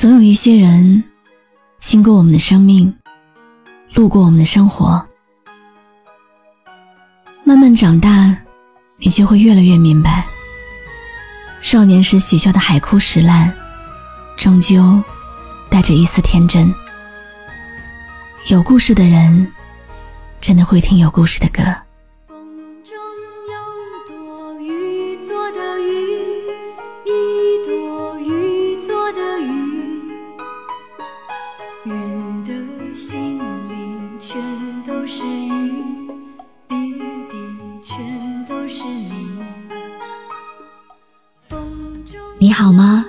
总有一些人经过我们的生命，路过我们的生活。慢慢长大，你就会越来越明白，少年时许下的海枯石烂，终究带着一丝天真。有故事的人，真的会听有故事的歌。都是雨，滴滴全都是你你好吗？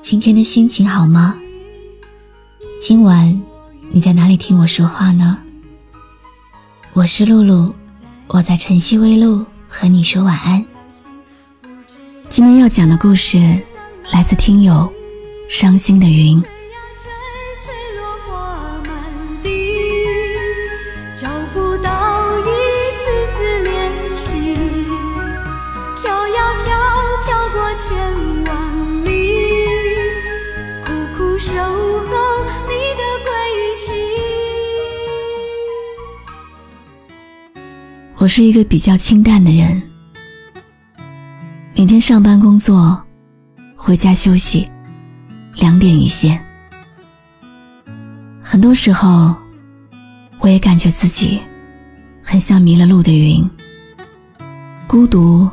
今天的心情好吗？今晚你在哪里听我说话呢？我是露露，我在晨曦微露和你说晚安。今天要讲的故事来自听友伤心的云。我是一个比较清淡的人，每天上班工作，回家休息，两点一线。很多时候，我也感觉自己很像迷了路的云，孤独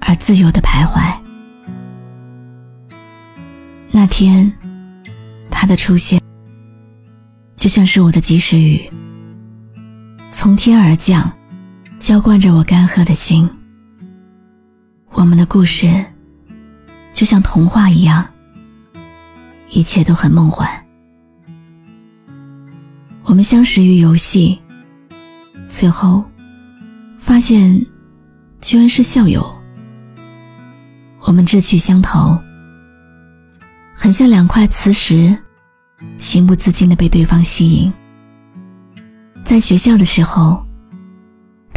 而自由的徘徊。那天，他的出现，就像是我的及时雨，从天而降。浇灌着我干涸的心。我们的故事就像童话一样，一切都很梦幻。我们相识于游戏，最后发现居然是校友。我们志趣相投，很像两块磁石，情不自禁的被对方吸引。在学校的时候。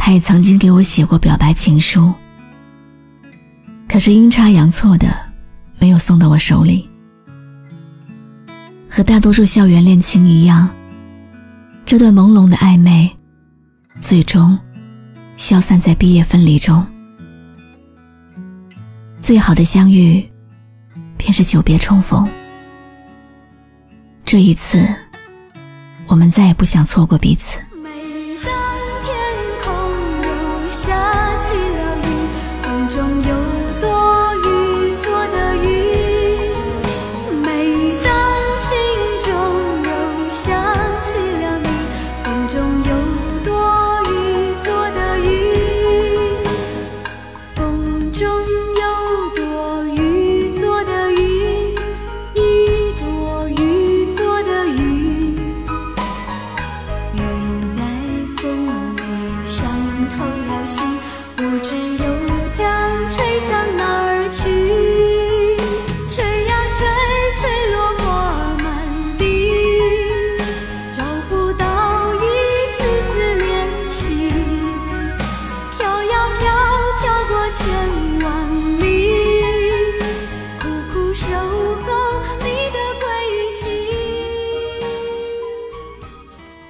他也曾经给我写过表白情书，可是阴差阳错的没有送到我手里。和大多数校园恋情一样，这段朦胧的暧昧，最终消散在毕业分离中。最好的相遇，便是久别重逢。这一次，我们再也不想错过彼此。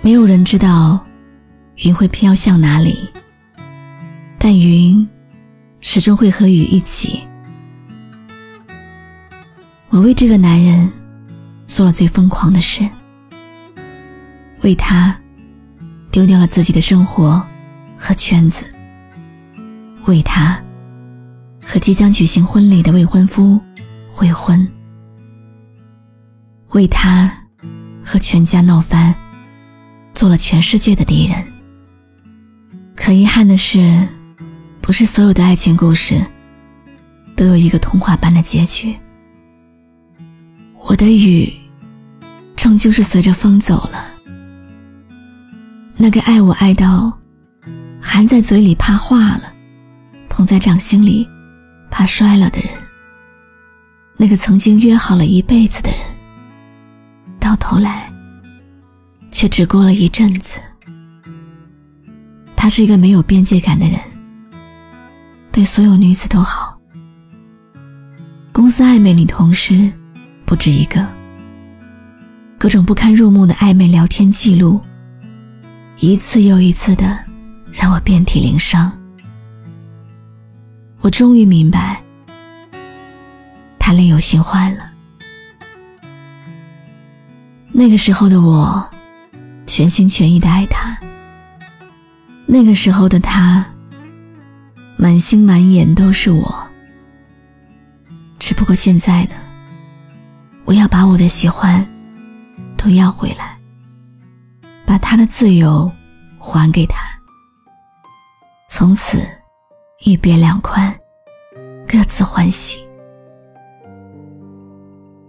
没有人知道云会飘向哪里，但云始终会和雨一起。我为这个男人做了最疯狂的事，为他丢掉了自己的生活和圈子，为他和即将举行婚礼的未婚夫悔婚，为他和全家闹翻。做了全世界的敌人。可遗憾的是，不是所有的爱情故事都有一个童话般的结局。我的雨，终究是随着风走了。那个爱我爱到含在嘴里怕化了，捧在掌心里怕摔了的人，那个曾经约好了一辈子的人，到头来。却只过了一阵子。他是一个没有边界感的人，对所有女子都好。公司暧昧女同事不止一个，各种不堪入目的暧昧聊天记录，一次又一次的让我遍体鳞伤。我终于明白，他另有新欢了。那个时候的我，全心全意的爱他。那个时候的他，满心满眼都是我。只不过现在呢，我要把我的喜欢都要回来，把他的自由还给他。从此一别两宽，各自欢喜。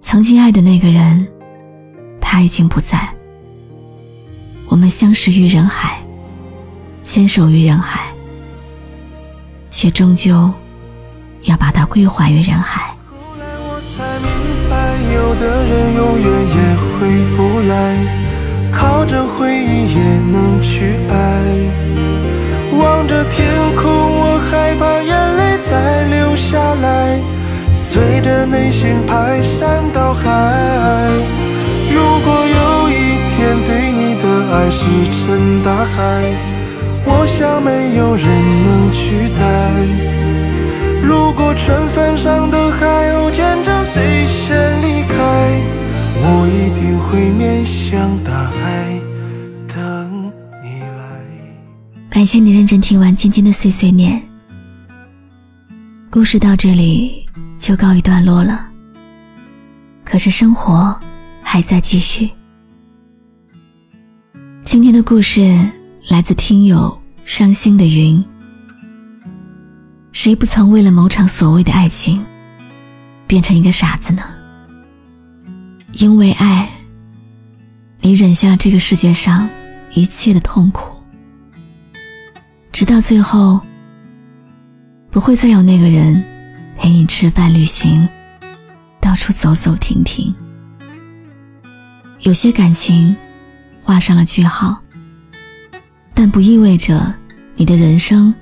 曾经爱的那个人。他已经不在，我们相识于人海，牵手于人海，却终究要把它归还于人海。后来我才明白，有的人永远也回不来，靠着回忆也能去爱。望着天空，我害怕眼泪再流下来，随着内心排山人能取代。如果春分上的海有见证谁先离开，我一定会面向大海等你来。感谢你认真听完今天的碎碎念，故事到这里就告一段落了。可是生活。还在继续。今天的故事来自听友伤心的云。谁不曾为了某场所谓的爱情，变成一个傻子呢？因为爱，你忍下了这个世界上一切的痛苦，直到最后，不会再有那个人陪你吃饭、旅行，到处走走停停。有些感情画上了句号，但不意味着你的人生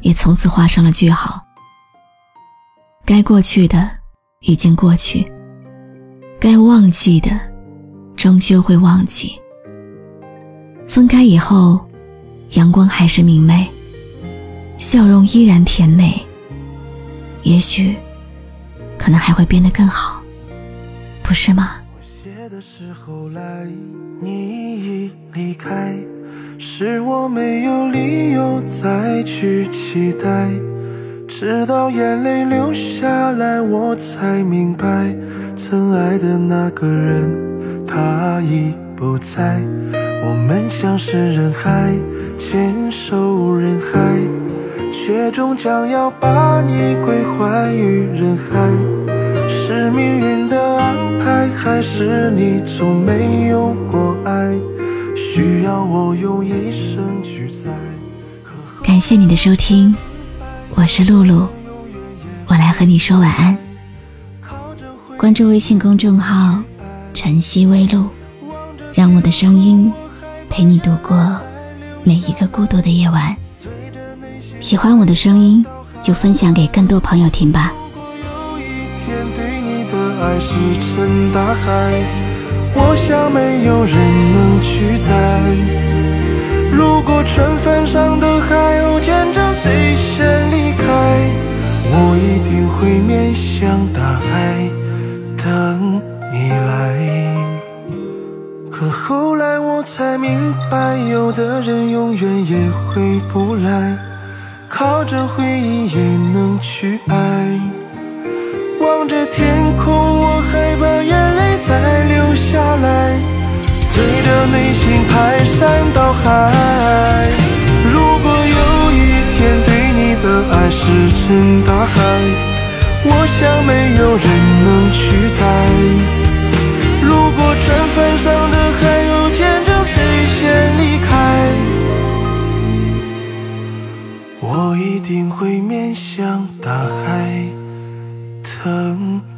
也从此画上了句号。该过去的已经过去，该忘记的终究会忘记。分开以后，阳光还是明媚，笑容依然甜美，也许可能还会变得更好，不是吗？的时候来，你已离开，是我没有理由再去期待。直到眼泪流下来，我才明白，曾爱的那个人他已不在。我们相识人海，牵手人海，却终将要把你归还于人海。是命运的安排。还是你从没有过爱，需要我用一生去载。感谢你的收听，我是露露，我来和你说晚安。关注微信公众号“晨曦微露”，让我的声音陪你度过每一个孤独的夜晚。喜欢我的声音，就分享给更多朋友听吧。爱石沉大海，我想没有人能取代。如果春分上的海有见证谁先离开，我一定会面向大海等你来。可后来我才明白，有的人永远也回不来，靠着回忆也能去爱。望着，再流下来，随着内心排山倒海。如果有一天对你的爱石沉大海，我想没有人能取代。如果船帆上的海有见证谁先离开，我一定会面向大海。等。